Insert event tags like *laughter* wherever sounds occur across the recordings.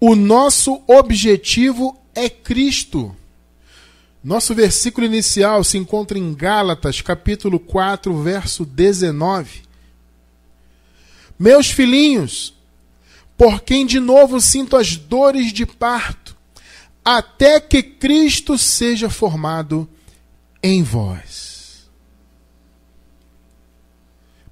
O nosso objetivo é Cristo. Nosso versículo inicial se encontra em Gálatas, capítulo 4, verso 19. Meus filhinhos, por quem de novo sinto as dores de parto, até que Cristo seja formado em vós.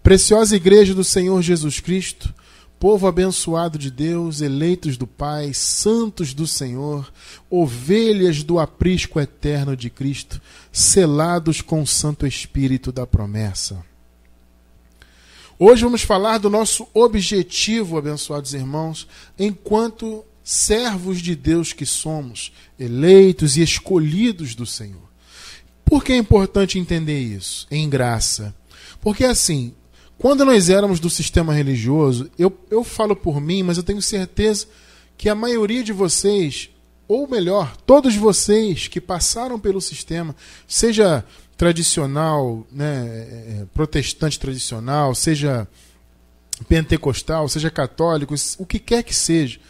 Preciosa Igreja do Senhor Jesus Cristo, povo abençoado de Deus, eleitos do Pai, santos do Senhor, ovelhas do aprisco eterno de Cristo, selados com o Santo Espírito da promessa. Hoje vamos falar do nosso objetivo, abençoados irmãos, enquanto servos de Deus que somos, eleitos e escolhidos do Senhor. Por que é importante entender isso? Em graça. Porque assim, quando nós éramos do sistema religioso, eu, eu falo por mim, mas eu tenho certeza que a maioria de vocês, ou melhor, todos vocês que passaram pelo sistema, seja tradicional, né, é, é, protestante tradicional, seja pentecostal, seja católico, o que quer que seja,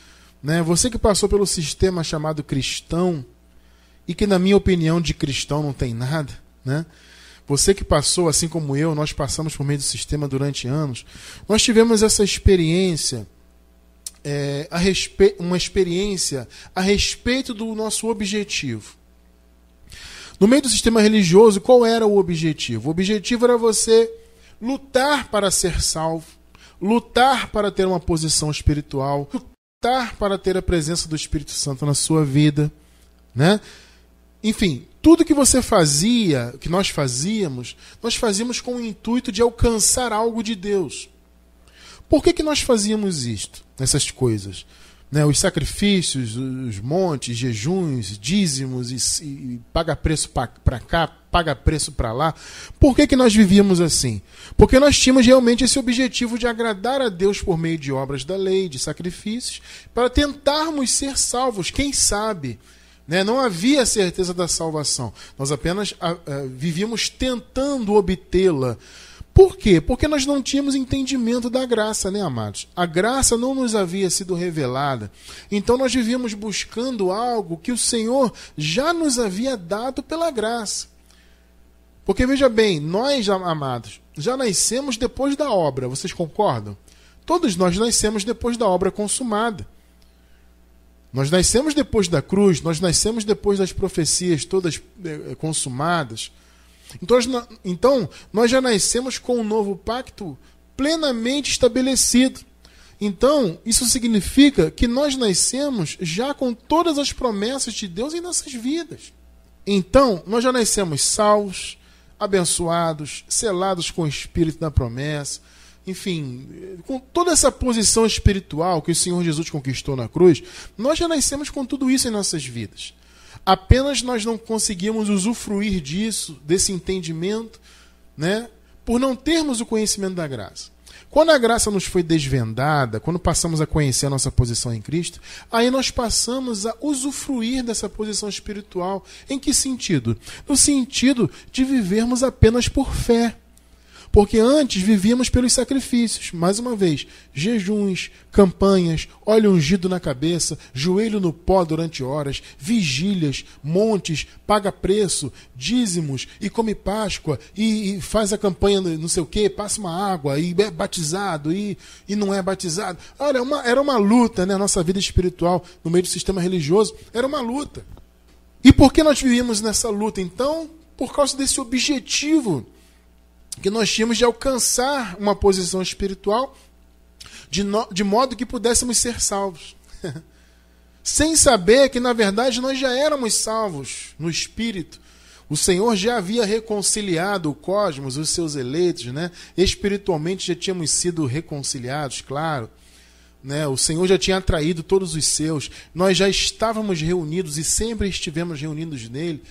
né, você que passou pelo sistema chamado cristão e que na minha opinião de cristão não tem nada, né? Você que passou, assim como eu, nós passamos por meio do sistema durante anos, nós tivemos essa experiência, é, respe... uma experiência a respeito do nosso objetivo. No meio do sistema religioso, qual era o objetivo? O objetivo era você lutar para ser salvo, lutar para ter uma posição espiritual, lutar para ter a presença do Espírito Santo na sua vida, né? Enfim, tudo que você fazia, que nós fazíamos, nós fazíamos com o intuito de alcançar algo de Deus. Por que, que nós fazíamos isto, essas coisas? né, os sacrifícios, os montes, jejuns, dízimos e, e paga preço para cá, paga preço para lá. Por que, que nós vivíamos assim? Porque nós tínhamos realmente esse objetivo de agradar a Deus por meio de obras da lei, de sacrifícios, para tentarmos ser salvos, quem sabe. Né? Não havia certeza da salvação. Nós apenas a, a, vivíamos tentando obtê-la por quê? Porque nós não tínhamos entendimento da graça, né, amados? A graça não nos havia sido revelada. Então nós vivíamos buscando algo que o Senhor já nos havia dado pela graça. Porque veja bem, nós, amados, já nascemos depois da obra, vocês concordam? Todos nós nascemos depois da obra consumada. Nós nascemos depois da cruz, nós nascemos depois das profecias todas eh, consumadas. Então, então, nós já nascemos com um novo pacto plenamente estabelecido. Então, isso significa que nós nascemos já com todas as promessas de Deus em nossas vidas. Então, nós já nascemos salvos, abençoados, selados com o Espírito da promessa, enfim, com toda essa posição espiritual que o Senhor Jesus conquistou na cruz, nós já nascemos com tudo isso em nossas vidas. Apenas nós não conseguimos usufruir disso, desse entendimento, né? Por não termos o conhecimento da graça. Quando a graça nos foi desvendada, quando passamos a conhecer a nossa posição em Cristo, aí nós passamos a usufruir dessa posição espiritual. Em que sentido? No sentido de vivermos apenas por fé. Porque antes vivíamos pelos sacrifícios, mais uma vez, jejuns, campanhas, óleo ungido na cabeça, joelho no pó durante horas, vigílias, montes, paga preço, dízimos, e come Páscoa, e, e faz a campanha não sei o que, passa uma água, e é batizado, e, e não é batizado. Olha, uma, era uma luta, né? A nossa vida espiritual no meio do sistema religioso era uma luta. E por que nós vivíamos nessa luta? Então, por causa desse objetivo que nós tínhamos de alcançar uma posição espiritual de, no, de modo que pudéssemos ser salvos. *laughs* Sem saber que, na verdade, nós já éramos salvos no espírito. O Senhor já havia reconciliado o cosmos, os seus eleitos, né? Espiritualmente já tínhamos sido reconciliados, claro. Né? O Senhor já tinha atraído todos os seus. Nós já estávamos reunidos e sempre estivemos reunidos nele.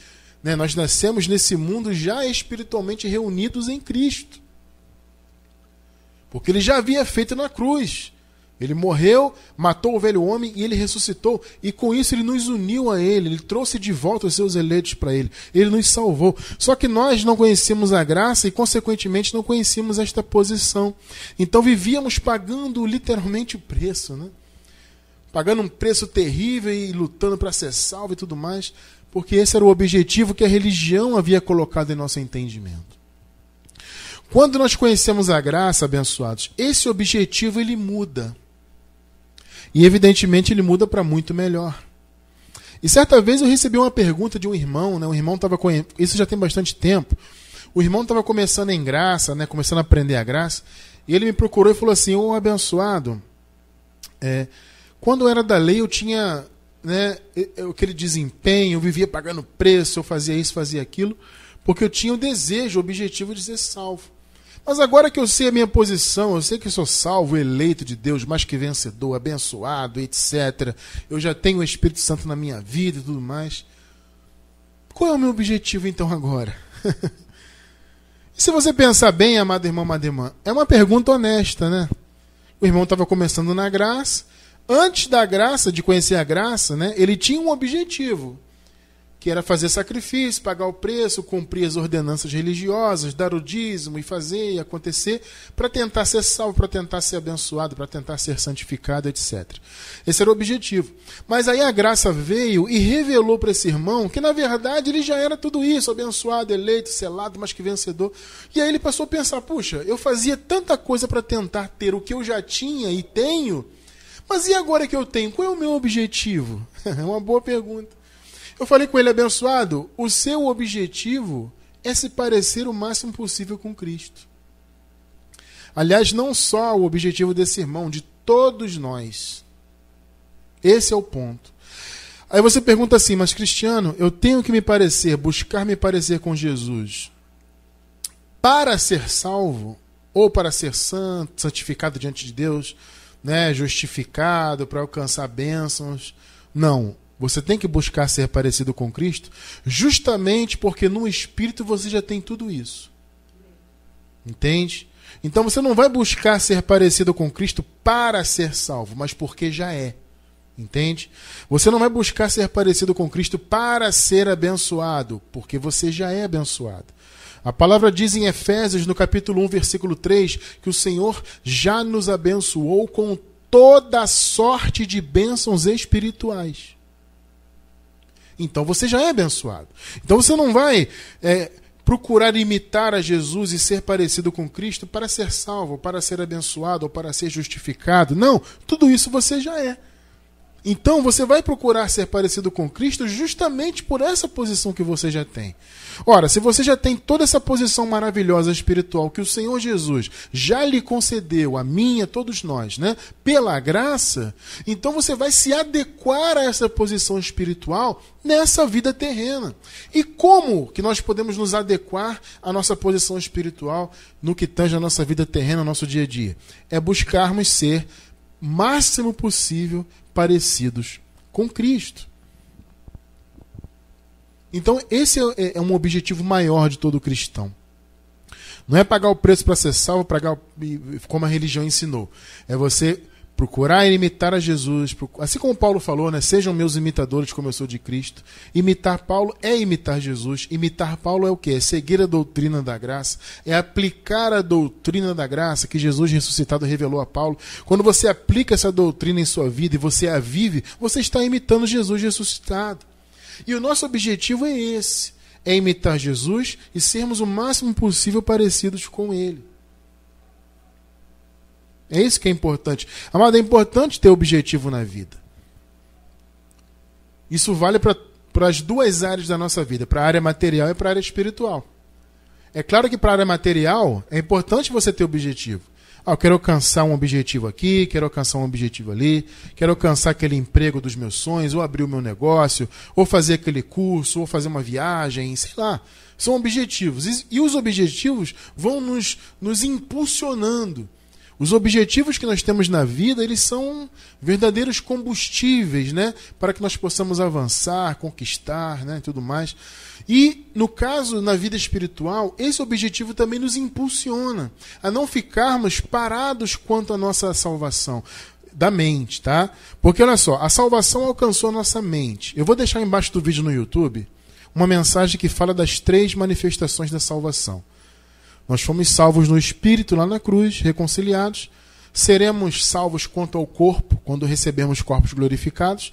Né? Nós nascemos nesse mundo já espiritualmente reunidos em Cristo. Porque ele já havia feito na cruz. Ele morreu, matou o velho homem e ele ressuscitou. E com isso ele nos uniu a ele. Ele trouxe de volta os seus eleitos para ele. Ele nos salvou. Só que nós não conhecíamos a graça e, consequentemente, não conhecíamos esta posição. Então vivíamos pagando literalmente o preço. Né? pagando um preço terrível e lutando para ser salvo e tudo mais, porque esse era o objetivo que a religião havia colocado em nosso entendimento. Quando nós conhecemos a graça, abençoados, esse objetivo ele muda. E evidentemente ele muda para muito melhor. E certa vez eu recebi uma pergunta de um irmão, né? Um irmão estava com isso já tem bastante tempo. O irmão estava começando em graça, né? Começando a aprender a graça. E ele me procurou e falou assim: "Ô abençoado, é, quando eu era da lei eu tinha, né? Aquele desempenho, eu vivia pagando preço, eu fazia isso, fazia aquilo, porque eu tinha o desejo, o objetivo de ser salvo. Mas agora que eu sei a minha posição, eu sei que sou salvo, eleito de Deus, mais que vencedor, abençoado, etc. Eu já tenho o Espírito Santo na minha vida e tudo mais. Qual é o meu objetivo então agora? *laughs* se você pensar bem, amado irmão, amada irmã, é uma pergunta honesta, né? O irmão estava começando na graça. Antes da graça, de conhecer a graça, né, ele tinha um objetivo que era fazer sacrifício, pagar o preço, cumprir as ordenanças religiosas, dar o dízimo e fazer e acontecer, para tentar ser salvo, para tentar ser abençoado, para tentar ser santificado, etc. Esse era o objetivo. Mas aí a graça veio e revelou para esse irmão que, na verdade, ele já era tudo isso, abençoado, eleito, selado, mas que vencedor. E aí ele passou a pensar: puxa, eu fazia tanta coisa para tentar ter o que eu já tinha e tenho, mas e agora que eu tenho? Qual é o meu objetivo? *laughs* É uma boa pergunta. Eu falei com ele, abençoado, o seu objetivo é se parecer o máximo possível com Cristo. Aliás, não só o objetivo desse irmão, de todos nós. Esse é o ponto. Aí você pergunta assim, mas Cristiano, eu tenho que me parecer, buscar me parecer com Jesus para ser salvo ou para ser santo, santificado diante de Deus, né, justificado para alcançar bênçãos? Não. Você tem que buscar ser parecido com Cristo, justamente porque no Espírito você já tem tudo isso. Entende? Então você não vai buscar ser parecido com Cristo para ser salvo, mas porque já é. Entende? Você não vai buscar ser parecido com Cristo para ser abençoado, porque você já é abençoado. A palavra diz em Efésios, no capítulo 1, versículo 3, que o Senhor já nos abençoou com toda sorte de bênçãos espirituais então você já é abençoado. Então você não vai é, procurar imitar a Jesus e ser parecido com Cristo para ser salvo, para ser abençoado ou para ser justificado. Não, tudo isso você já é. Então você vai procurar ser parecido com Cristo justamente por essa posição que você já tem. Ora, se você já tem toda essa posição maravilhosa espiritual que o Senhor Jesus já lhe concedeu, a mim e a todos nós, né? Pela graça, então você vai se adequar a essa posição espiritual nessa vida terrena. E como que nós podemos nos adequar à nossa posição espiritual no que tange a nossa vida terrena, nosso dia a dia? É buscarmos ser máximo possível parecidos com Cristo. Então, esse é, é um objetivo maior de todo cristão. Não é pagar o preço para ser salvo, pagar como a religião ensinou. É você procurar imitar a Jesus, assim como Paulo falou, né? Sejam meus imitadores como eu sou de Cristo. Imitar Paulo é imitar Jesus. Imitar Paulo é o que? É seguir a doutrina da graça, é aplicar a doutrina da graça que Jesus ressuscitado revelou a Paulo. Quando você aplica essa doutrina em sua vida e você a vive, você está imitando Jesus ressuscitado. E o nosso objetivo é esse: é imitar Jesus e sermos o máximo possível parecidos com ele. É isso que é importante. Amado, é importante ter objetivo na vida. Isso vale para as duas áreas da nossa vida, para a área material e para a área espiritual. É claro que para a área material é importante você ter objetivo. Ah, eu quero alcançar um objetivo aqui, quero alcançar um objetivo ali, quero alcançar aquele emprego dos meus sonhos, ou abrir o meu negócio, ou fazer aquele curso, ou fazer uma viagem, sei lá. São objetivos. E, os objetivos vão nos, nos impulsionando os objetivos que nós temos na vida, eles são verdadeiros combustíveis, né, para que nós possamos avançar, conquistar, né, tudo mais. E no caso na vida espiritual, esse objetivo também nos impulsiona a não ficarmos parados quanto à nossa salvação da mente, tá? Porque olha só, a salvação alcançou a nossa mente. Eu vou deixar embaixo do vídeo no YouTube uma mensagem que fala das três manifestações da salvação. Nós fomos salvos no Espírito lá na cruz, reconciliados. seremos salvos quanto ao corpo, quando recebemos corpos glorificados,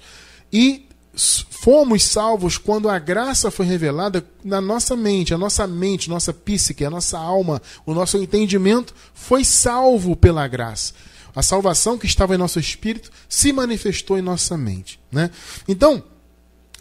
e fomos salvos quando a graça foi revelada na nossa mente, a nossa mente, nossa psique, a nossa alma, o nosso entendimento foi salvo pela graça. A salvação que estava em nosso espírito se manifestou em nossa mente. Né? Então,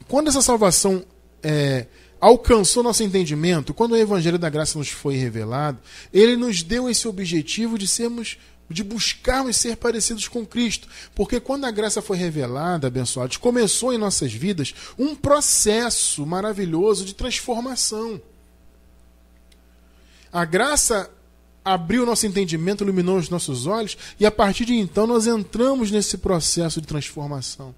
quando essa salvação é, alcançou nosso entendimento, quando o Evangelho da Graça nos foi revelado, ele nos deu esse objetivo de sermos de buscarmos ser parecidos com Cristo. Porque quando a graça foi revelada, abençoados, começou em nossas vidas um processo maravilhoso de transformação. A graça abriu nosso entendimento, iluminou os nossos olhos, e a partir de então nós entramos nesse processo de transformação.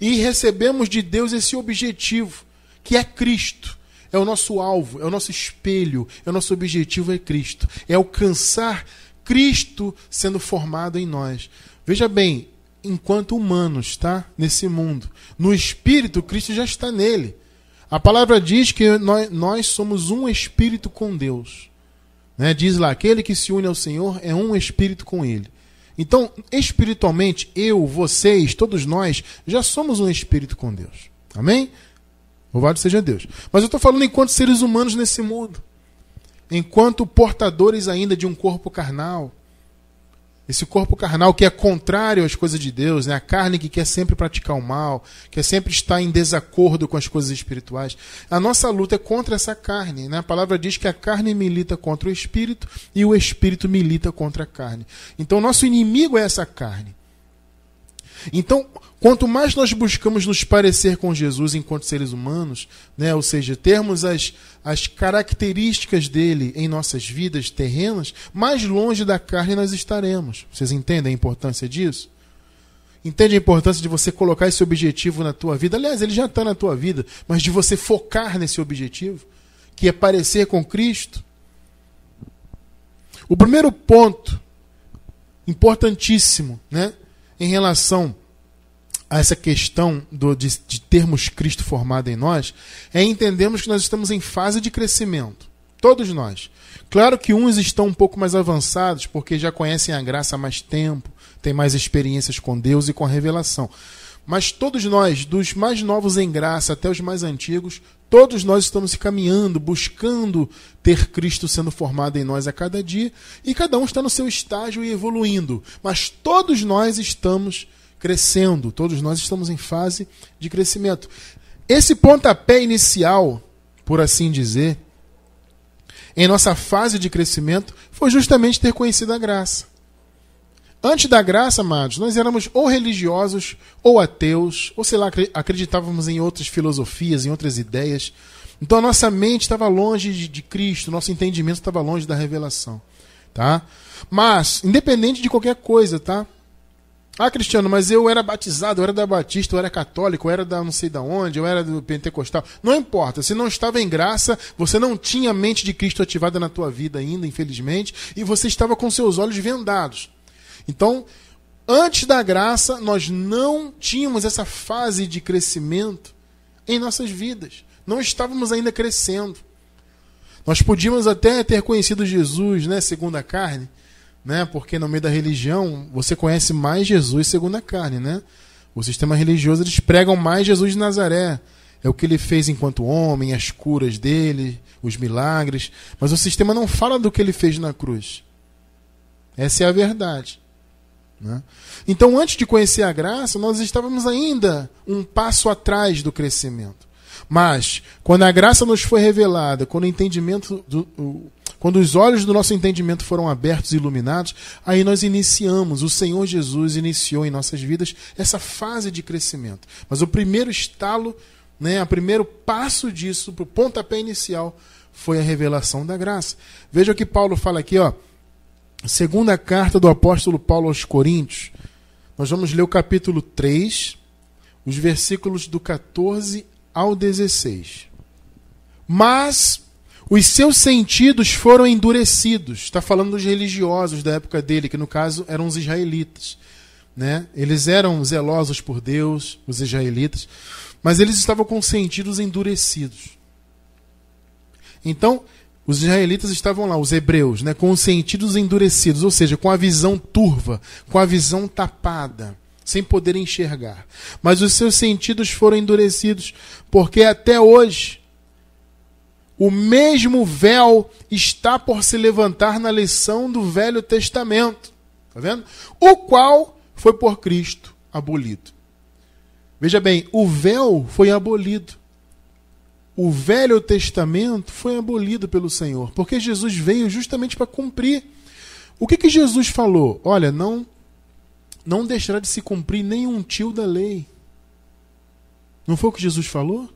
E recebemos de Deus esse objetivo, que é Cristo. É o nosso alvo, é o nosso espelho, é o nosso objetivo é Cristo. É alcançar Cristo sendo formado em nós. Veja bem, enquanto humanos, tá? Nesse mundo. No espírito, Cristo já está nele. A palavra diz que nós, nós somos um espírito com Deus. Né? Diz lá: aquele que se une ao Senhor é um espírito com ele. Então, espiritualmente, eu, vocês, todos nós, já somos um espírito com Deus. Amém? Louvado seja Deus. Mas eu estou falando enquanto seres humanos nesse mundo enquanto portadores ainda de um corpo carnal. Esse corpo carnal que é contrário às coisas de Deus, né? a carne que quer sempre praticar o mal, quer sempre estar em desacordo com as coisas espirituais. A nossa luta é contra essa carne. Né? A palavra diz que a carne milita contra o espírito e o espírito milita contra a carne. Então, nosso inimigo é essa carne. Então, quanto mais nós buscamos nos parecer com Jesus enquanto seres humanos, né, ou seja, termos as, as características dele em nossas vidas terrenas, mais longe da carne nós estaremos. Vocês entendem a importância disso? Entende a importância de você colocar esse objetivo na tua vida? Aliás, ele já está na tua vida, mas de você focar nesse objetivo, que é parecer com Cristo. O primeiro ponto, importantíssimo, né? em relação a essa questão do, de, de termos Cristo formado em nós, é entendermos que nós estamos em fase de crescimento. Todos nós. Claro que uns estão um pouco mais avançados porque já conhecem a graça há mais tempo, têm mais experiências com Deus e com a revelação. Mas todos nós, dos mais novos em graça até os mais antigos, todos nós estamos caminhando, buscando ter Cristo sendo formado em nós a cada dia, e cada um está no seu estágio e evoluindo. Mas todos nós estamos crescendo, todos nós estamos em fase de crescimento. Esse pontapé inicial, por assim dizer, em nossa fase de crescimento, foi justamente ter conhecido a graça. Antes da graça, amados, nós éramos ou religiosos ou ateus, ou sei lá, acreditávamos em outras filosofias, em outras ideias. Então a nossa mente estava longe de, de Cristo, nosso entendimento estava longe da revelação, tá? Mas, independente de qualquer coisa, tá? Ah, Cristiano, mas eu era batizado, eu era da Batista, eu era católico, eu era da não sei da onde, eu era do Pentecostal. Não importa, se não estava em graça, você não tinha a mente de Cristo ativada na tua vida ainda, infelizmente, e você estava com seus olhos vendados. Então, antes da graça, nós não tínhamos essa fase de crescimento em nossas vidas. Não estávamos ainda crescendo. Nós podíamos até ter conhecido Jesus, né, segundo a carne, né? Porque no meio da religião você conhece mais Jesus segundo a carne, né? O sistema religioso eles pregam mais Jesus de Nazaré. É o que ele fez enquanto homem, as curas dele, os milagres. Mas o sistema não fala do que ele fez na cruz. Essa é a verdade. Né? Então, antes de conhecer a graça, nós estávamos ainda um passo atrás do crescimento. Mas, quando a graça nos foi revelada, quando o entendimento do, quando os olhos do nosso entendimento foram abertos e iluminados, aí nós iniciamos, o Senhor Jesus iniciou em nossas vidas essa fase de crescimento. Mas o primeiro estalo, né, o primeiro passo disso, o pontapé inicial, foi a revelação da graça. Veja o que Paulo fala aqui, ó. Segunda carta do apóstolo Paulo aos Coríntios. Nós vamos ler o capítulo 3, os versículos do 14 ao 16. Mas os seus sentidos foram endurecidos. Está falando dos religiosos da época dele, que no caso eram os israelitas. Né? Eles eram zelosos por Deus, os israelitas, mas eles estavam com sentidos endurecidos. Então, Os israelitas estavam lá, os hebreus, né, com os sentidos endurecidos, ou seja, com a visão turva, com a visão tapada, sem poder enxergar. Mas os seus sentidos foram endurecidos, porque até hoje o mesmo véu está por se levantar na lição do Velho Testamento. Está vendo? O qual foi por Cristo abolido. Veja bem, o véu foi abolido o Velho Testamento foi abolido pelo Senhor, porque Jesus veio justamente para cumprir. O que, que Jesus falou? Olha, não não deixará de se cumprir nenhum tio da lei. Não foi o que Jesus falou?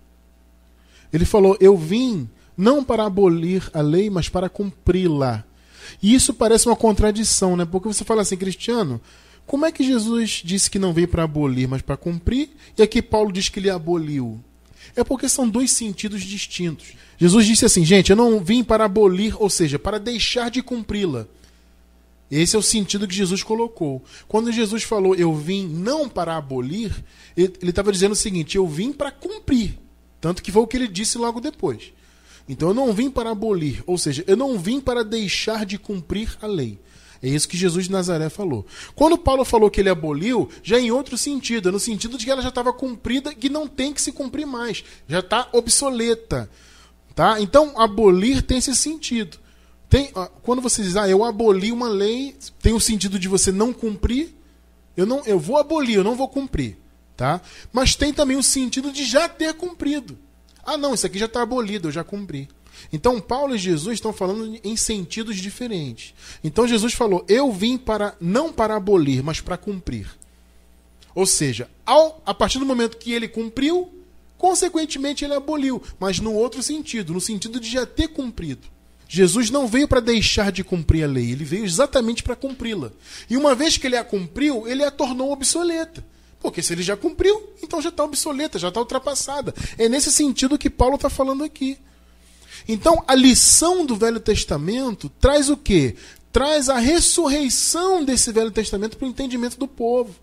Ele falou: Eu vim não para abolir a lei, mas para cumpri-la. E isso parece uma contradição, né? Porque você fala assim, Cristiano, como é que Jesus disse que não veio para abolir, mas para cumprir? E aqui Paulo diz que ele aboliu. É porque são dois sentidos distintos. Jesus disse assim, gente, eu não vim para abolir, ou seja, para deixar de cumpri-la. Esse é o sentido que Jesus colocou. Quando Jesus falou, eu vim não para abolir, ele estava dizendo o seguinte, eu vim para cumprir. Tanto que foi o que ele disse logo depois. Então eu não vim para abolir, ou seja, eu não vim para deixar de cumprir a lei. É isso que Jesus de Nazaré falou. Quando Paulo falou que ele aboliu, já em outro sentido, no sentido de que ela já estava cumprida, que não tem que se cumprir mais, já está obsoleta. Tá? Então, abolir tem esse sentido. Tem, quando você diz, ah, eu aboli uma lei, tem o sentido de você não cumprir. Eu não, eu vou abolir, eu não vou cumprir, tá? Mas tem também o sentido de já ter cumprido. Ah, não, isso aqui já está abolido, eu já cumpri. Então, Paulo e Jesus estão falando em sentidos diferentes. Então, Jesus falou: Eu vim para não para abolir, mas para cumprir. Ou seja, ao, a partir do momento que ele cumpriu, consequentemente ele aboliu, mas no outro sentido, no sentido de já ter cumprido. Jesus não veio para deixar de cumprir a lei, ele veio exatamente para cumpri-la. E uma vez que ele a cumpriu, ele a tornou obsoleta. Porque se ele já cumpriu, então já está obsoleta, já está ultrapassada. É nesse sentido que Paulo está falando aqui. Então, a lição do Velho Testamento traz o quê? Traz a ressurreição desse Velho Testamento para o entendimento do povo.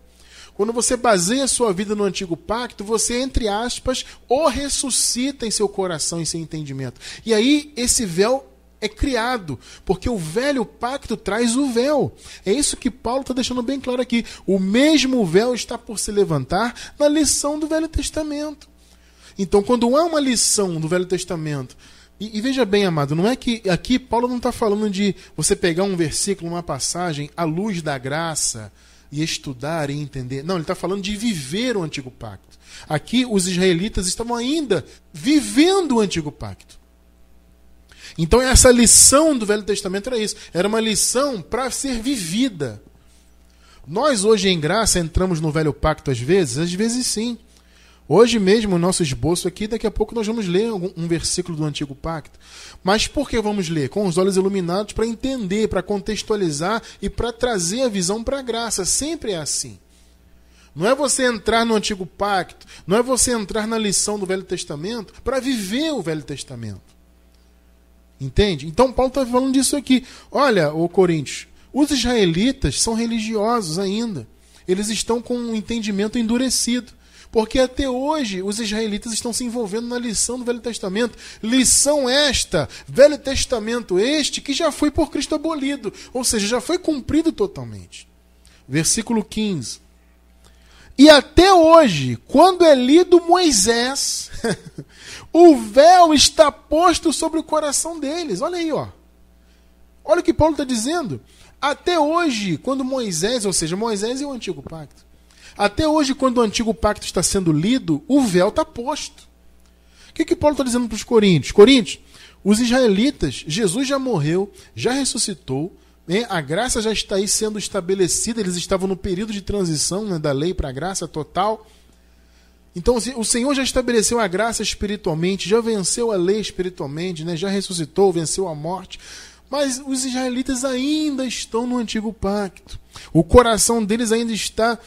Quando você baseia a sua vida no antigo pacto, você, entre aspas, o ressuscita em seu coração, em seu entendimento. E aí, esse véu é criado, porque o velho pacto traz o véu. É isso que Paulo está deixando bem claro aqui. O mesmo véu está por se levantar na lição do Velho Testamento. Então, quando há uma lição do Velho Testamento e, e, veja bem, amado, não é que aqui Paulo não está falando de você pegar um versículo, uma passagem, à luz da graça, e estudar e entender. Não, ele está falando de viver o antigo pacto. Aqui os israelitas estavam ainda vivendo o antigo pacto. Então essa lição do Velho Testamento era isso. Era uma lição para ser vivida. Nós hoje em graça entramos no Velho Pacto às vezes? Às vezes sim. Hoje mesmo, o nosso esboço aqui, daqui a pouco nós vamos ler um versículo do Antigo Pacto. Mas por que vamos ler? Com os olhos iluminados para entender, para contextualizar e para trazer a visão para a graça. Sempre é assim. Não é você entrar no Antigo Pacto, não é você entrar na lição do Velho Testamento para viver o Velho Testamento. Entende? Então Paulo está falando disso aqui. Olha, o Coríntios, os israelitas são religiosos ainda. Eles estão com um entendimento endurecido. Porque até hoje os israelitas estão se envolvendo na lição do Velho Testamento. Lição esta, Velho Testamento este, que já foi por Cristo abolido. Ou seja, já foi cumprido totalmente. Versículo 15. E até hoje, quando é lido Moisés, *laughs* o véu está posto sobre o coração deles. Olha aí, ó. Olha o que Paulo está dizendo. Até hoje, quando Moisés, ou seja, Moisés e o antigo pacto, até hoje, quando o antigo pacto está sendo lido, o véu está posto. O que, que Paulo está dizendo para os coríntios? Coríntios, os israelitas, Jesus já morreu, já ressuscitou, né? a graça já está aí sendo estabelecida, eles estavam no período de transição né, da lei para a graça total. Então o Senhor já estabeleceu a graça espiritualmente, já venceu a lei espiritualmente, né? já ressuscitou, venceu a morte. Mas os israelitas ainda estão no antigo pacto. O coração deles ainda está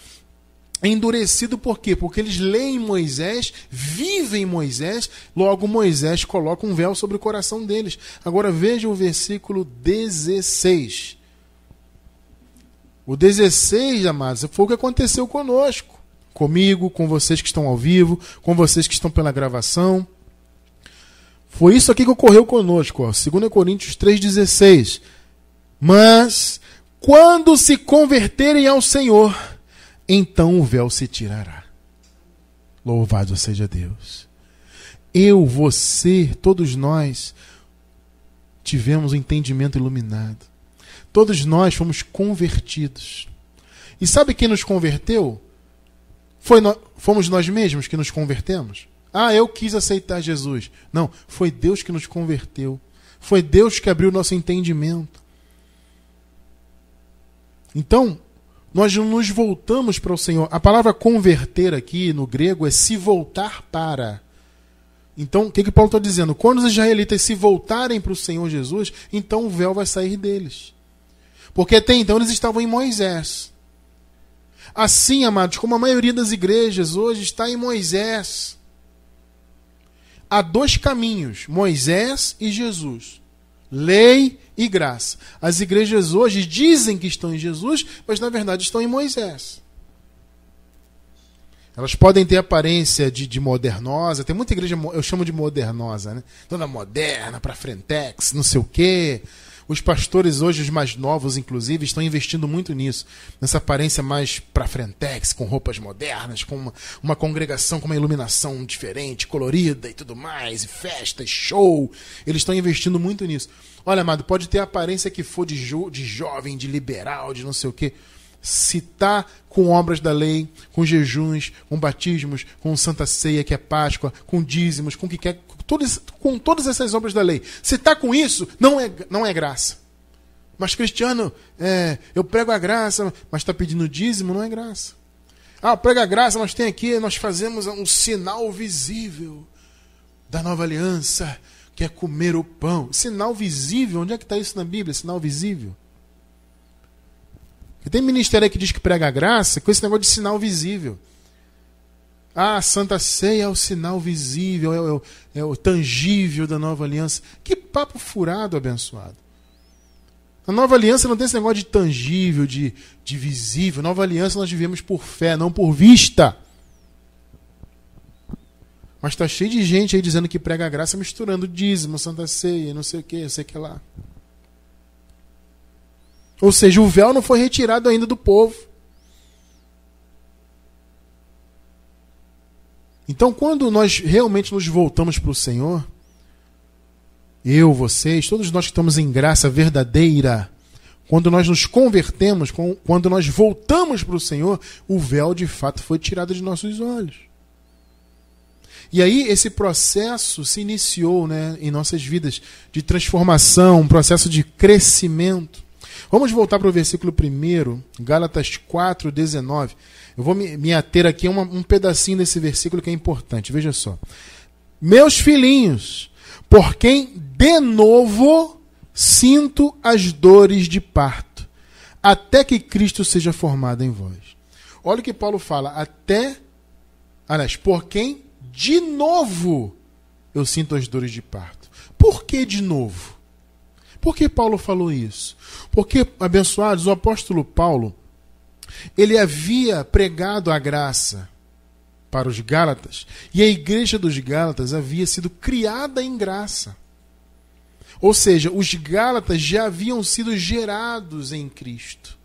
endurecido por quê? Porque eles leem Moisés, vivem Moisés, logo Moisés coloca um véu sobre o coração deles. Agora veja o versículo 16. O 16, amados, foi o que aconteceu conosco, comigo, com vocês que estão ao vivo, com vocês que estão pela gravação. Foi isso aqui que ocorreu conosco, ó, 2 Coríntios 3,16. Mas, quando se converterem ao Senhor, então o véu se tirará. Louvado seja Deus. Eu, você, todos nós tivemos o entendimento iluminado. Todos nós fomos convertidos. E sabe quem nos converteu? Foi no, fomos nós mesmos que nos convertemos? Ah, eu quis aceitar Jesus. Não, foi Deus que nos converteu. Foi Deus que abriu nosso entendimento. Então, nós nos voltamos para o Senhor. A palavra converter aqui no grego é se voltar para. Então, o que, que Paulo está dizendo? Quando os israelitas se voltarem para o Senhor Jesus, então o véu vai sair deles. Porque até então eles estavam em Moisés. Assim, amados, como a maioria das igrejas hoje está em Moisés. Há dois caminhos: Moisés e Jesus. Lei e graça. As igrejas hoje dizem que estão em Jesus, mas na verdade estão em Moisés. Elas podem ter aparência de, de modernosa, tem muita igreja, eu chamo de modernosa, né? Toda moderna, para frentex, não sei o quê. Os pastores hoje, os mais novos, inclusive, estão investindo muito nisso. Nessa aparência mais para frentex, com roupas modernas, com uma, uma, congregação com uma iluminação diferente, colorida e tudo mais, e festa, e show. Eles estão investindo muito nisso. Olha, amado, pode ter a aparência que for de, jo, de jovem, de liberal, de não sei o quê se está com obras da lei, com jejuns, com batismos, com santa ceia, que é Páscoa, com dízimos, com que quer, com todas essas obras da lei. Se está com isso, não é, não é graça. Mas cristiano, é, eu prego a graça, mas está pedindo dízimo, não é graça. Ah, prega a graça, nós tem aqui, nós fazemos um sinal visível da nova aliança, que é comer o pão. Sinal visível, onde é que está isso na Bíblia? Sinal visível. E tem ministério que diz que prega a graça com esse negócio de sinal visível. Ah, Santa Ceia é o sinal visível, é o, é o tangível da nova aliança. Que papo furado, abençoado. A nova aliança não tem esse negócio de tangível, de, de visível. A nova aliança nós vivemos por fé, não por vista. Mas está cheio de gente aí dizendo que prega a graça misturando dízimo, Santa Ceia, não sei o que, não sei o que lá. Ou seja, o véu não foi retirado ainda do povo. Então, quando nós realmente nos voltamos para o Senhor, eu, vocês, todos nós que estamos em graça verdadeira, quando nós nos convertemos, quando nós voltamos para o Senhor, o véu de fato foi tirado de nossos olhos. E aí esse processo se iniciou né, em nossas vidas de transformação, um processo de crescimento. Vamos voltar para o versículo 1, Gálatas 4, 19. Eu vou me, ater aqui a uma, um pedacinho desse versículo que é importante. Veja só. Meus filhinhos, por quem de novo sinto as dores de parto, até que Cristo seja formado em vós. Olha o que Paulo fala, até, aliás, por quem de novo eu sinto as dores de parto. Por que de novo? Por que Paulo falou isso? Porque, abençoados, o apóstolo Paulo, ele havia pregado a graça para os Gálatas, e a igreja dos Gálatas havia sido criada em graça. Ou seja, os Gálatas já haviam sido gerados em Cristo.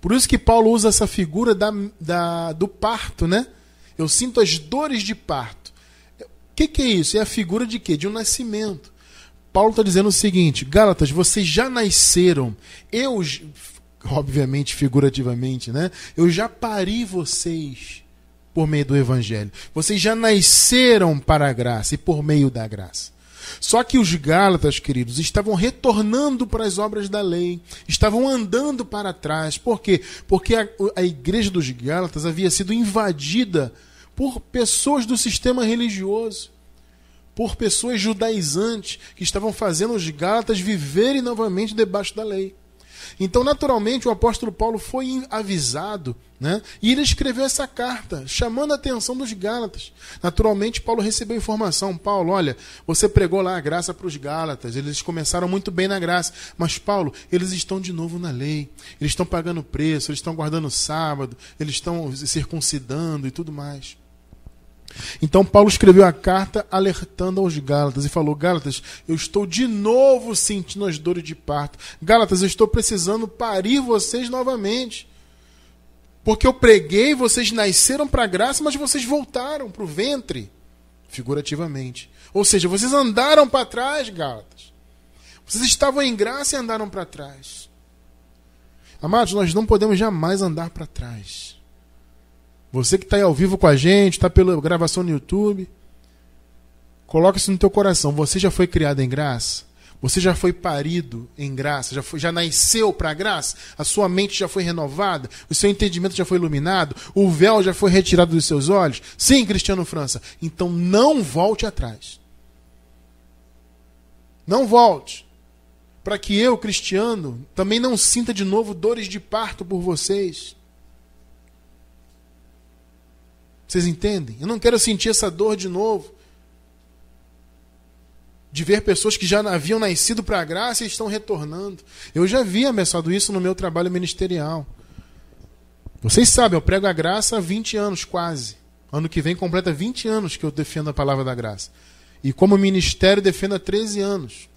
Por isso que Paulo usa essa figura da, da, do parto, né? Eu sinto as dores de parto. O que, que é isso? É a figura de quê? De um nascimento. Paulo está dizendo o seguinte: Gálatas, vocês já nasceram. Eu, obviamente, figurativamente, né? Eu já pari vocês por meio do Evangelho. Vocês já nasceram para a graça e por meio da graça. Só que os Gálatas, queridos, estavam retornando para as obras da lei, estavam andando para trás. Por quê? Porque a, a igreja dos Gálatas havia sido invadida por pessoas do sistema religioso por pessoas judaizantes que estavam fazendo os Gálatas viverem novamente debaixo da lei. Então, naturalmente, o apóstolo Paulo foi avisado, né? E ele escreveu essa carta, chamando a atenção dos Gálatas. Naturalmente, Paulo recebeu informação. Paulo, olha, você pregou lá a graça para os Gálatas, eles começaram muito bem na graça. Mas, Paulo, eles estão de novo na lei, eles estão pagando preço, eles estão guardando sábado, eles estão circuncidando e tudo mais. Então Paulo escreveu a carta alertando aos Gálatas e falou: Gálatas, eu estou de novo sentindo as dores de parto. Gálatas, eu estou precisando parir vocês novamente. Porque eu preguei, vocês nasceram para a graça, mas vocês voltaram para o ventre, figurativamente. Ou seja, vocês andaram para trás, Gálatas. Vocês estavam em graça e andaram para trás. Amados, nós não podemos jamais andar para trás. Você que está ao vivo com a gente, está pela gravação no YouTube, coloca isso no teu coração. Você já foi criado em graça? Você já foi parido em graça? Já, foi, já nasceu para a graça? A sua mente já foi renovada? O seu entendimento já foi iluminado? O véu já foi retirado dos seus olhos? Sim, Cristiano França. Então não volte atrás. Não volte. Para que eu, cristiano, também não sinta de novo dores de parto por vocês. Vocês entendem? Eu não quero sentir essa dor de novo. De ver pessoas que já haviam nascido para a graça e estão retornando. Eu já vi, abençoado, isso no meu trabalho ministerial. Vocês sabem, eu prego a graça há 20 anos quase. Ano que vem completa 20 anos que eu defendo a palavra da graça. E como ministério defendo há 13 anos.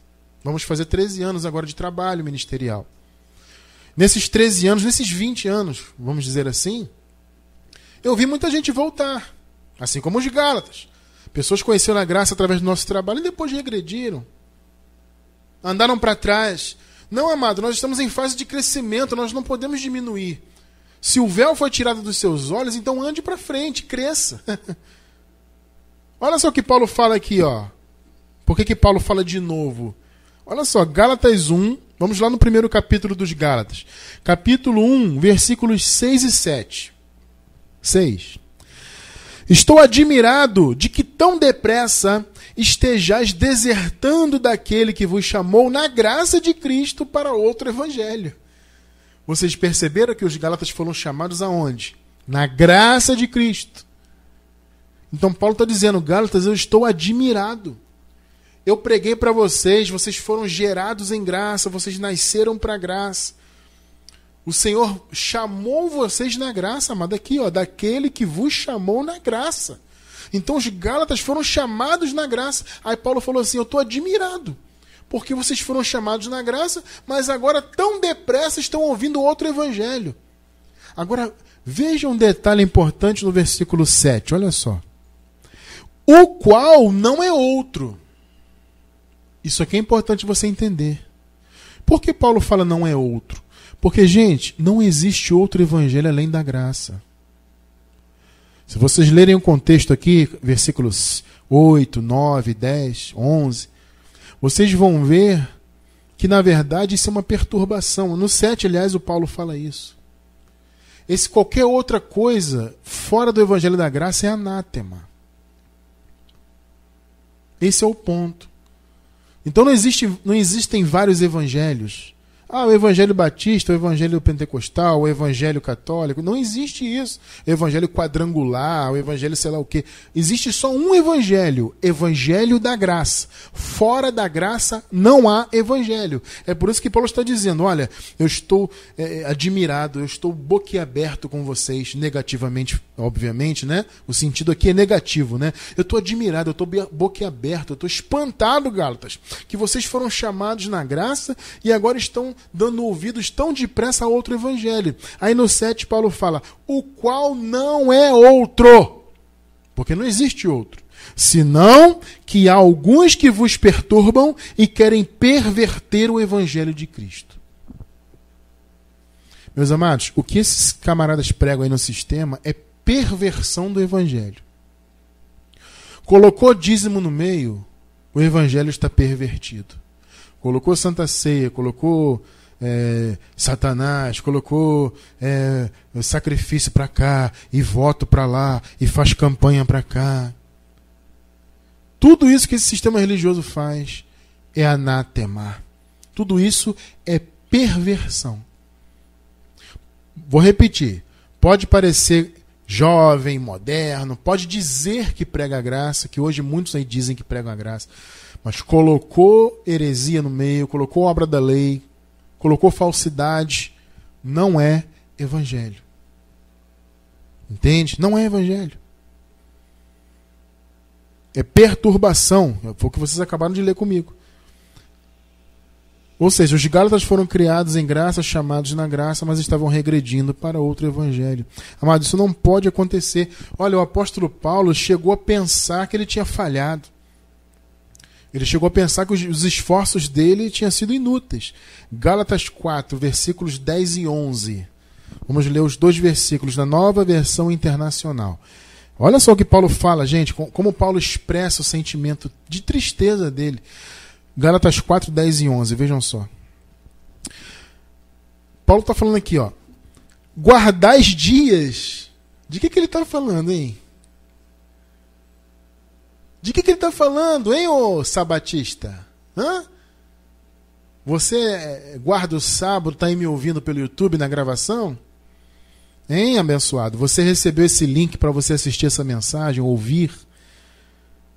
Vamos fazer 13 anos agora de trabalho ministerial. Nesses 13 anos, nesses 20 anos, vamos dizer assim, eu vi muita gente voltar, assim como os Gálatas. Pessoas conheceram a graça através do nosso trabalho e depois regrediram. Andaram para trás. Não, amado, nós estamos em fase de crescimento, nós não podemos diminuir. Se o véu foi tirado dos seus olhos, então ande para frente, cresça. *laughs* Olha só o que Paulo fala aqui, ó. Por que, que Paulo fala de novo? Olha só, Gálatas 1, vamos lá no primeiro capítulo dos Gálatas. Capítulo 1, versículos 6 e 7. 6. Estou admirado de que tão depressa estejais desertando daquele que vos chamou na graça de Cristo para outro evangelho. Vocês perceberam que os Gálatas foram chamados aonde? Na graça de Cristo. Então Paulo está dizendo, Gálatas, eu estou admirado. Eu preguei para vocês, vocês foram gerados em graça, vocês nasceram para graça. O Senhor chamou vocês na graça, amado, aqui, ó, daquele que vos chamou na graça. Então os Gálatas foram chamados na graça. Aí Paulo falou assim: Eu estou admirado, porque vocês foram chamados na graça, mas agora tão depressa estão ouvindo outro evangelho. Agora, veja um detalhe importante no versículo 7, olha só. O qual não é outro. Isso aqui é importante você entender. Por que Paulo fala não é outro? Porque, gente, não existe outro evangelho além da graça. Se vocês lerem o contexto aqui, versículos 8, 9, 10, 11, vocês vão ver que, na verdade, isso é uma perturbação. No 7, aliás, o Paulo fala isso. Esse qualquer outra coisa fora do evangelho da graça é anátema. Esse é o ponto. Então não, existe, não existem vários evangelhos. Ah, o evangelho batista, o evangelho pentecostal, o evangelho católico. Não existe isso. O evangelho quadrangular, o evangelho sei lá o quê. Existe só um evangelho, evangelho da graça. Fora da graça não há evangelho. É por isso que Paulo está dizendo: olha, eu estou é, admirado, eu estou boquiaberto com vocês, negativamente, obviamente, né? O sentido aqui é negativo, né? Eu estou admirado, eu estou boquiaberto, eu estou espantado, Gálatas, que vocês foram chamados na graça e agora estão dando ouvidos tão depressa a outro evangelho. Aí no 7 Paulo fala: o qual não é outro, porque não existe outro, senão que há alguns que vos perturbam e querem perverter o evangelho de Cristo. Meus amados, o que esses camaradas pregam aí no sistema é perversão do evangelho. Colocou dízimo no meio, o evangelho está pervertido colocou Santa Ceia, colocou é, Satanás, colocou é, sacrifício para cá e voto para lá e faz campanha para cá. Tudo isso que esse sistema religioso faz é anátema. Tudo isso é perversão. Vou repetir. Pode parecer jovem, moderno, pode dizer que prega a graça, que hoje muitos aí dizem que pregam a graça mas colocou heresia no meio, colocou obra da lei, colocou falsidade, não é evangelho. Entende? Não é evangelho. É perturbação. Foi o que vocês acabaram de ler comigo. Ou seja, os Gálatas foram criados em graça, chamados na graça, mas estavam regredindo para outro evangelho. Amado, isso não pode acontecer. Olha, o apóstolo Paulo chegou a pensar que ele tinha falhado. Ele chegou a pensar que os esforços dele tinham sido inúteis. Gálatas 4, versículos 10 e 11. Vamos ler os dois versículos na nova versão internacional. Olha só o que Paulo fala, gente, como Paulo expressa o sentimento de tristeza dele. Gálatas 4, 10 e 11, vejam só. Paulo está falando aqui, ó. Guardais dias. De que, que ele está falando, hein? De que, que ele está falando, hein, ô sabatista? Hã? Você guarda o sábado, está aí me ouvindo pelo YouTube na gravação? Hein, abençoado? Você recebeu esse link para você assistir essa mensagem, ouvir?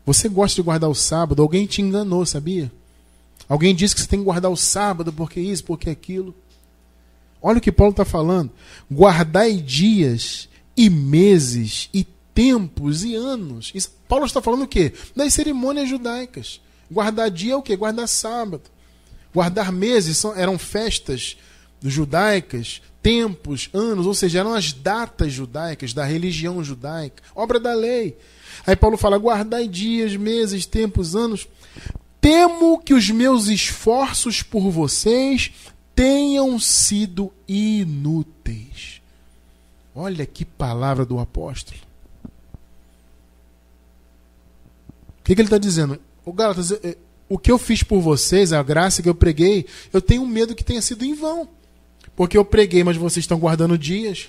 Você gosta de guardar o sábado? Alguém te enganou, sabia? Alguém disse que você tem que guardar o sábado porque isso, porque aquilo. Olha o que Paulo está falando. Guardai dias e meses e tempos e anos. Paulo está falando o quê? Das cerimônias judaicas. Guardar dia é o quê? Guardar sábado. Guardar meses são, eram festas judaicas, tempos, anos, ou seja, eram as datas judaicas, da religião judaica, obra da lei. Aí Paulo fala: guardai dias, meses, tempos, anos. Temo que os meus esforços por vocês tenham sido inúteis. Olha que palavra do apóstolo. O que, que ele está dizendo? O Gálatas, o que eu fiz por vocês, a graça que eu preguei, eu tenho medo que tenha sido em vão. Porque eu preguei, mas vocês estão guardando dias,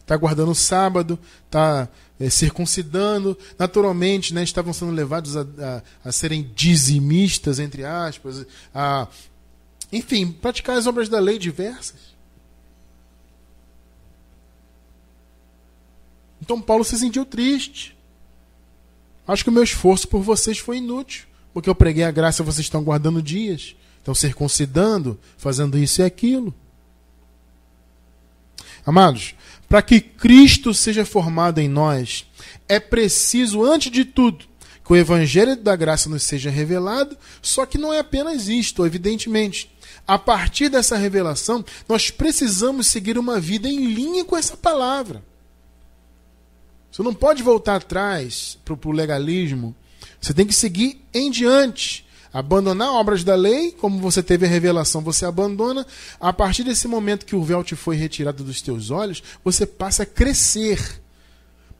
está guardando sábado, está é, circuncidando. Naturalmente, né, estavam sendo levados a, a, a, serem dizimistas, entre aspas, a, enfim, praticar as obras da lei diversas. Então Paulo se sentiu triste. Acho que o meu esforço por vocês foi inútil, porque eu preguei a graça, vocês estão guardando dias, estão circuncidando, fazendo isso e aquilo. Amados, para que Cristo seja formado em nós, é preciso, antes de tudo, que o Evangelho da graça nos seja revelado, só que não é apenas isto, evidentemente. A partir dessa revelação, nós precisamos seguir uma vida em linha com essa palavra. Você não pode voltar atrás para o legalismo. Você tem que seguir em diante. Abandonar obras da lei, como você teve a revelação, você abandona. A partir desse momento que o véu te foi retirado dos teus olhos, você passa a crescer.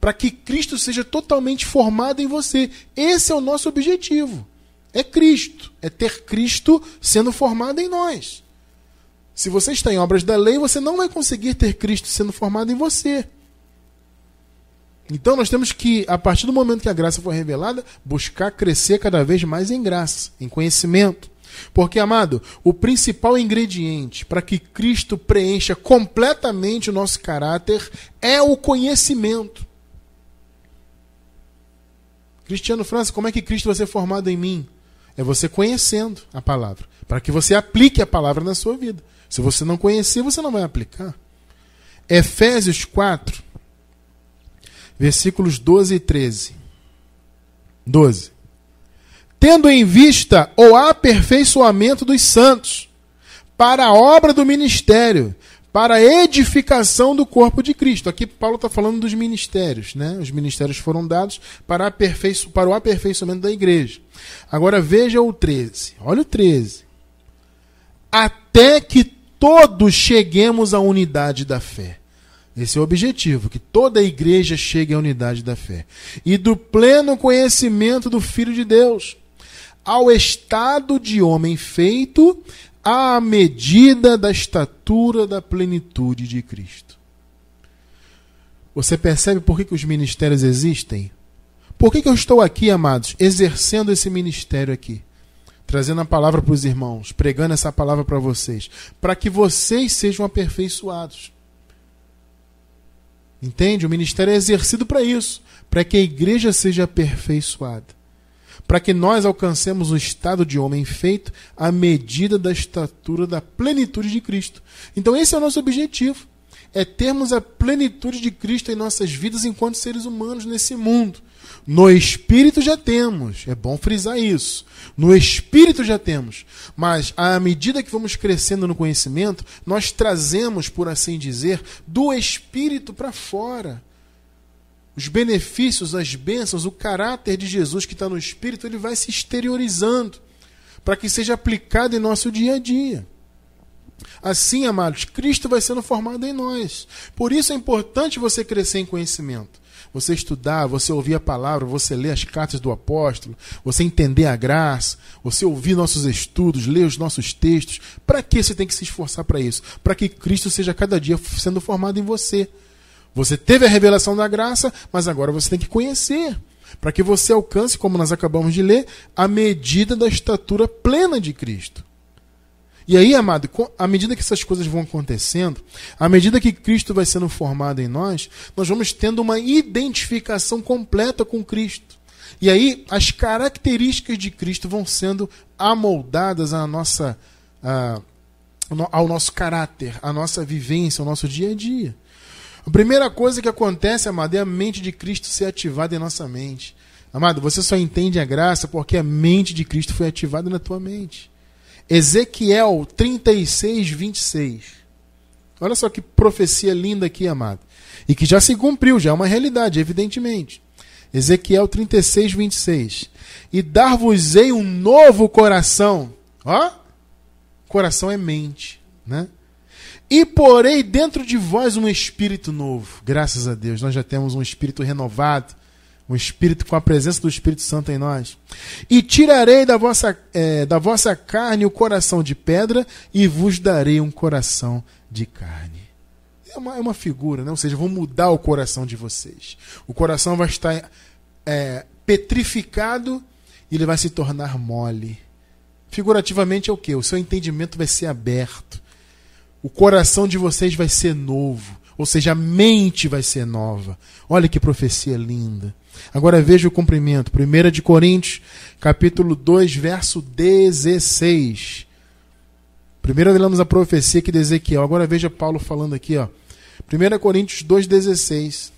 Para que Cristo seja totalmente formado em você. Esse é o nosso objetivo. É Cristo. É ter Cristo sendo formado em nós. Se você está em obras da lei, você não vai conseguir ter Cristo sendo formado em você. Então nós temos que, a partir do momento que a graça foi revelada, buscar crescer cada vez mais em graça, em conhecimento. Porque, amado, o principal ingrediente para que Cristo preencha completamente o nosso caráter é o conhecimento. Cristiano França, como é que Cristo vai ser formado em mim? É você conhecendo a palavra, para que você aplique a palavra na sua vida. Se você não conhecer, você não vai aplicar. Efésios 4, versículos 12 e 13. 12. Tendo em vista o aperfeiçoamento dos santos, para a obra do ministério, para a edificação do corpo de Cristo. Aqui Paulo está falando dos ministérios, né? Os ministérios foram dados para, aperfeiço, para o aperfeiçoamento da igreja. Agora veja o 13. Olha o 13. Até que todos cheguemos à unidade da fé esse é o objetivo, que toda a igreja chegue à unidade da fé e do pleno conhecimento do Filho de Deus, ao estado de homem feito à medida da estatura da plenitude de Cristo. Você percebe por que, que os ministérios existem? Por que, que eu estou aqui, amados, exercendo esse ministério aqui? Trazendo a palavra para os irmãos, pregando essa palavra para vocês, para que vocês sejam aperfeiçoados. Entende? O ministério é exercido para isso, para que a igreja seja aperfeiçoada, para que nós alcancemos o estado de homem feito à medida da estatura da plenitude de Cristo. Então esse é o nosso objetivo, é termos a plenitude de Cristo em nossas vidas enquanto seres humanos nesse mundo. No espírito já temos, é bom frisar isso. No espírito já temos, mas à medida que vamos crescendo no conhecimento, nós trazemos, por assim dizer, do espírito para fora. Os benefícios, as bênçãos, o caráter de Jesus que está no espírito, ele vai se exteriorizando para que seja aplicado em nosso dia a dia. Assim, amados, Cristo vai sendo formado em nós. Por isso é importante você crescer em conhecimento. Você estudar, você ouvir a palavra, você ler as cartas do apóstolo, você entender a graça, você ouvir nossos estudos, ler os nossos textos. Para que você tem que se esforçar para isso? Para que Cristo seja cada dia sendo formado em você. Você teve a revelação da graça, mas agora você tem que conhecer. Para que você alcance, como nós acabamos de ler, a medida da estatura plena de Cristo. E aí, amado, à medida que essas coisas vão acontecendo, à medida que Cristo vai sendo formado em nós, nós vamos tendo uma identificação completa com Cristo. E aí, as características de Cristo vão sendo amoldadas à nossa, ao nosso caráter, à nossa vivência, ao nosso dia a dia. A primeira coisa que acontece, amado, é a mente de Cristo ser ativada em nossa mente. Amado, você só entende a graça porque a mente de Cristo foi ativada na tua mente. Ezequiel 36, 26. Olha só que profecia linda aqui, amado. E que já se cumpriu, já é uma realidade, evidentemente. Ezequiel 36, 26. E dar-vos-ei um novo coração. Ó, coração é mente, né? E porei dentro de vós um espírito novo. Graças a Deus, nós já temos um espírito renovado um espírito com a presença do Espírito Santo em nós. E tirarei da vossa, é, da vossa carne o coração de pedra e vos darei um coração de carne. É uma, é uma figura, né? ou seja, vou mudar o coração de vocês. O coração vai estar é, petrificado e ele vai se tornar mole. Figurativamente é o que? O seu entendimento vai ser aberto. O coração de vocês vai ser novo. Ou seja, a mente vai ser nova. Olha que profecia linda. Agora veja o cumprimento. 1 de Coríntios, capítulo 2, verso 16. Primeiro lemos a profecia aqui de Ezequiel. Agora veja Paulo falando aqui, ó. 1 Coríntios 2,16.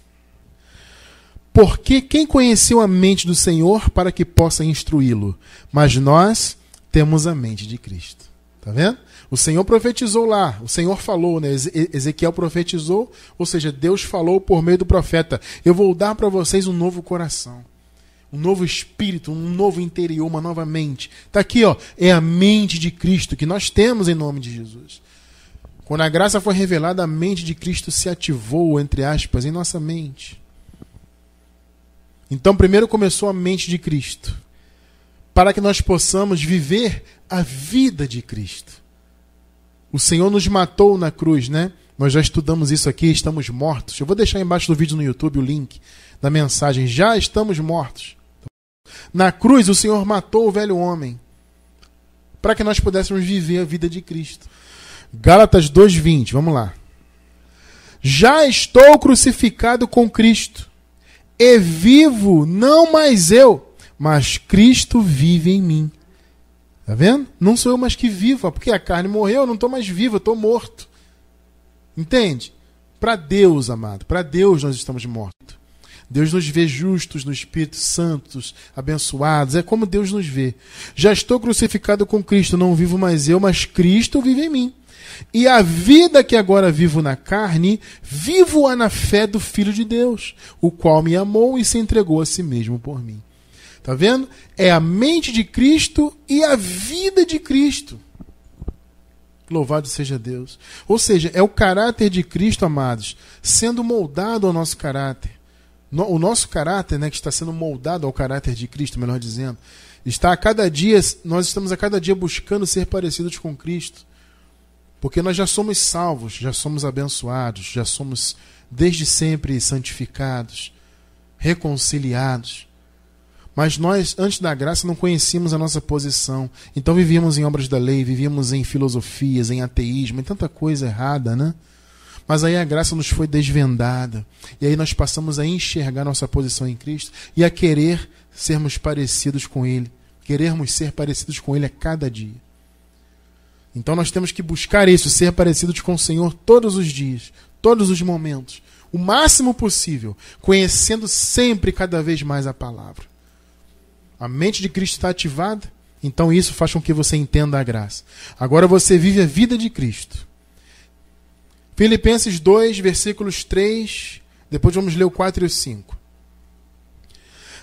Porque quem conheceu a mente do Senhor para que possa instruí-lo? Mas nós temos a mente de Cristo. Tá vendo? O Senhor profetizou lá, o Senhor falou, né? Ezequiel profetizou, ou seja, Deus falou por meio do profeta: Eu vou dar para vocês um novo coração, um novo espírito, um novo interior, uma nova mente. Está aqui, ó, é a mente de Cristo que nós temos em nome de Jesus. Quando a graça foi revelada, a mente de Cristo se ativou, entre aspas, em nossa mente. Então, primeiro começou a mente de Cristo, para que nós possamos viver a vida de Cristo. O Senhor nos matou na cruz, né? Nós já estudamos isso aqui, estamos mortos. Eu vou deixar embaixo do vídeo no YouTube o link da mensagem. Já estamos mortos. Na cruz, o Senhor matou o velho homem para que nós pudéssemos viver a vida de Cristo. Gálatas 2:20, vamos lá. Já estou crucificado com Cristo, e vivo não mais eu, mas Cristo vive em mim. Tá vendo? Não sou eu mais que vivo, porque a carne morreu, eu não estou mais vivo, eu estou morto. Entende? Para Deus, amado, para Deus nós estamos mortos. Deus nos vê justos no Espírito Santos, abençoados. É como Deus nos vê. Já estou crucificado com Cristo, não vivo mais eu, mas Cristo vive em mim. E a vida que agora vivo na carne, vivo-a na fé do Filho de Deus, o qual me amou e se entregou a si mesmo por mim. Tá vendo? É a mente de Cristo e a vida de Cristo. Louvado seja Deus. Ou seja, é o caráter de Cristo, amados, sendo moldado ao nosso caráter. O nosso caráter, né, que está sendo moldado ao caráter de Cristo, melhor dizendo, está a cada dia, nós estamos a cada dia buscando ser parecidos com Cristo. Porque nós já somos salvos, já somos abençoados, já somos desde sempre santificados, reconciliados. Mas nós, antes da graça, não conhecíamos a nossa posição. Então vivíamos em obras da lei, vivíamos em filosofias, em ateísmo, em tanta coisa errada, né? Mas aí a graça nos foi desvendada. E aí nós passamos a enxergar nossa posição em Cristo e a querer sermos parecidos com Ele. Querermos ser parecidos com Ele a cada dia. Então nós temos que buscar isso, ser parecidos com o Senhor todos os dias, todos os momentos. o máximo possível, conhecendo sempre cada vez mais a palavra. A mente de Cristo está ativada, então isso faz com que você entenda a graça. Agora você vive a vida de Cristo. Filipenses 2, versículos 3, depois vamos ler o 4 e o 5.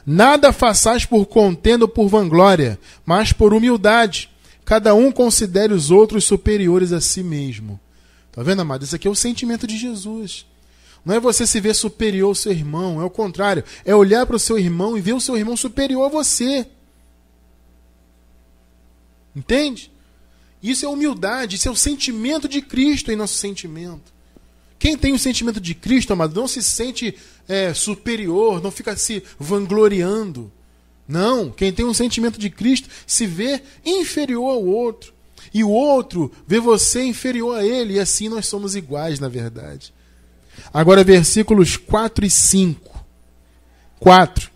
Nada façais por contenda ou por vanglória, mas por humildade. Cada um considere os outros superiores a si mesmo. Está vendo, amado? Isso aqui é o sentimento de Jesus. Não é você se ver superior ao seu irmão, é o contrário. É olhar para o seu irmão e ver o seu irmão superior a você. Entende? Isso é humildade, isso é o sentimento de Cristo em nosso sentimento. Quem tem o sentimento de Cristo, amado, não se sente é, superior, não fica se vangloriando. Não, quem tem um sentimento de Cristo se vê inferior ao outro. E o outro vê você inferior a ele, e assim nós somos iguais, na verdade. Agora, versículos 4 e 5. 4.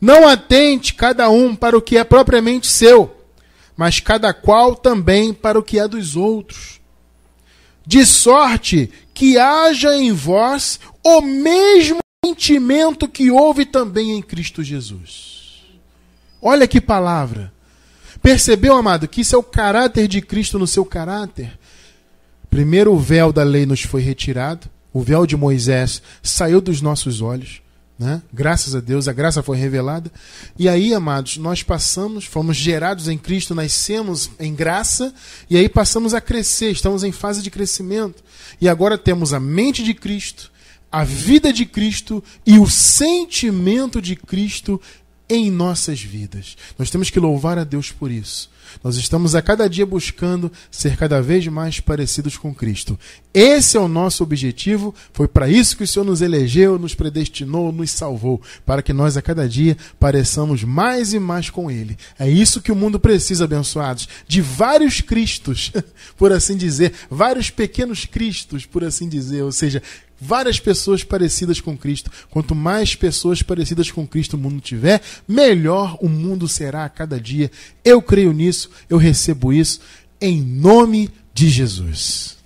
Não atente cada um para o que é propriamente seu, mas cada qual também para o que é dos outros. De sorte que haja em vós o mesmo sentimento que houve também em Cristo Jesus. Olha que palavra. Percebeu, amado, que isso é o caráter de Cristo no seu caráter? Primeiro, o véu da lei nos foi retirado, o véu de Moisés saiu dos nossos olhos. Né? Graças a Deus, a graça foi revelada. E aí, amados, nós passamos, fomos gerados em Cristo, nascemos em graça, e aí passamos a crescer, estamos em fase de crescimento. E agora temos a mente de Cristo, a vida de Cristo e o sentimento de Cristo em nossas vidas. Nós temos que louvar a Deus por isso. Nós estamos a cada dia buscando ser cada vez mais parecidos com Cristo. Esse é o nosso objetivo. Foi para isso que o Senhor nos elegeu, nos predestinou, nos salvou, para que nós a cada dia pareçamos mais e mais com Ele. É isso que o mundo precisa, abençoados, de vários Cristos, *laughs* por assim dizer, vários pequenos Cristos, por assim dizer, ou seja, várias pessoas parecidas com Cristo. Quanto mais pessoas parecidas com Cristo o mundo tiver, melhor o mundo será a cada dia. Eu creio nisso, eu recebo isso em nome de Jesus.